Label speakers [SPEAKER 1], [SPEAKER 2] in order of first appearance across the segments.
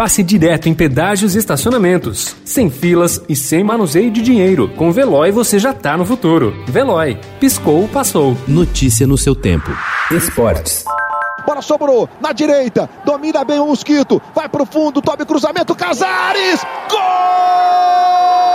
[SPEAKER 1] passe direto em pedágios e estacionamentos. Sem filas e sem manuseio de dinheiro. Com Veloy você já tá no futuro. Veloy. Piscou, passou.
[SPEAKER 2] Notícia no seu tempo.
[SPEAKER 3] Esportes.
[SPEAKER 4] Bola sobrou na direita, domina bem o Mosquito, vai pro fundo, tome cruzamento, Casares! Gol!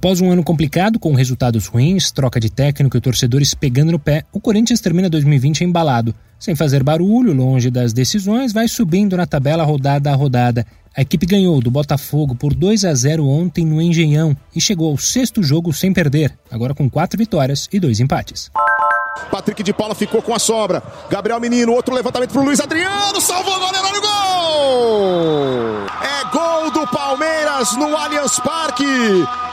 [SPEAKER 5] Após um ano complicado, com resultados ruins, troca de técnico e torcedores pegando no pé, o Corinthians termina 2020 embalado. Sem fazer barulho, longe das decisões, vai subindo na tabela rodada a rodada. A equipe ganhou do Botafogo por 2 a 0 ontem no Engenhão e chegou ao sexto jogo sem perder, agora com quatro vitórias e dois empates.
[SPEAKER 4] Patrick de Paula ficou com a sobra. Gabriel Menino, outro levantamento pro Luiz Adriano, salvou No Allianz Parque.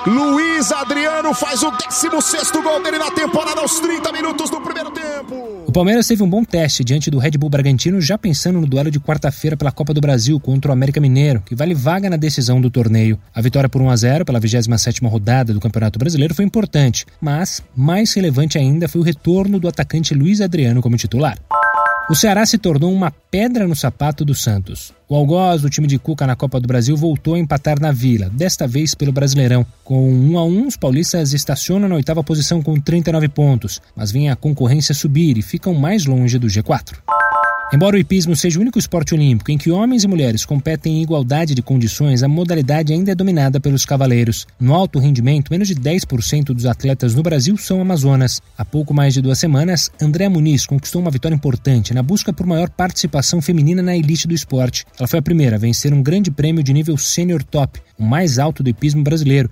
[SPEAKER 4] Luiz Adriano faz o 16 gol dele na temporada aos 30 minutos do primeiro tempo.
[SPEAKER 5] O Palmeiras teve um bom teste diante do Red Bull Bragantino, já pensando no duelo de quarta-feira pela Copa do Brasil contra o América Mineiro, que vale vaga na decisão do torneio. A vitória por 1 a 0 pela 27ª rodada do Campeonato Brasileiro foi importante, mas mais relevante ainda foi o retorno do atacante Luiz Adriano como titular. O Ceará se tornou uma pedra no sapato do Santos. O algoz do time de Cuca na Copa do Brasil voltou a empatar na Vila, desta vez pelo Brasileirão. Com 1 a 1, os paulistas estacionam na oitava posição com 39 pontos, mas vem a concorrência subir e ficam mais longe do G4. Embora o hipismo seja o único esporte olímpico em que homens e mulheres competem em igualdade de condições, a modalidade ainda é dominada pelos cavaleiros. No alto rendimento, menos de 10% dos atletas no Brasil são amazonas. Há pouco mais de duas semanas, André Muniz conquistou uma vitória importante na busca por maior participação feminina na elite do esporte. Ela foi a primeira a vencer um grande prêmio de nível sênior top, o mais alto do hipismo brasileiro,